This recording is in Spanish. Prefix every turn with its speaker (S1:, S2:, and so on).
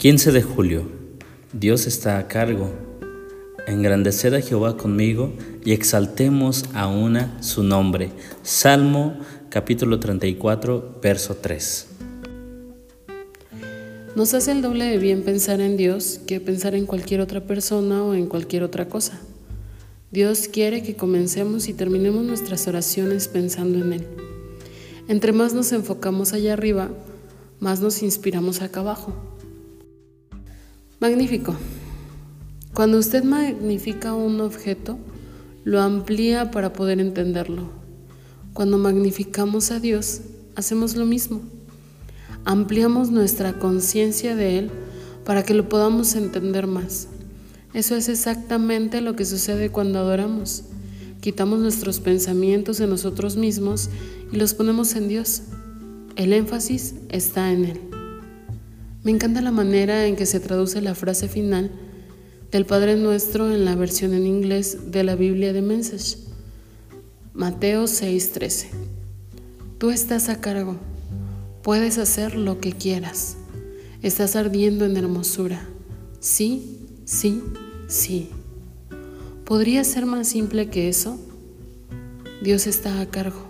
S1: 15 de julio. Dios está a cargo. Engrandeced a Jehová conmigo y exaltemos a una su nombre. Salmo capítulo 34, verso 3.
S2: Nos hace el doble de bien pensar en Dios que pensar en cualquier otra persona o en cualquier otra cosa. Dios quiere que comencemos y terminemos nuestras oraciones pensando en Él. Entre más nos enfocamos allá arriba, más nos inspiramos acá abajo. Magnífico. Cuando usted magnifica un objeto, lo amplía para poder entenderlo. Cuando magnificamos a Dios, hacemos lo mismo. Ampliamos nuestra conciencia de Él para que lo podamos entender más. Eso es exactamente lo que sucede cuando adoramos. Quitamos nuestros pensamientos de nosotros mismos y los ponemos en Dios. El énfasis está en Él. Me encanta la manera en que se traduce la frase final del Padre Nuestro en la versión en inglés de la Biblia de Message. Mateo 6:13. Tú estás a cargo. Puedes hacer lo que quieras. Estás ardiendo en hermosura. Sí, sí, sí. ¿Podría ser más simple que eso? Dios está a cargo.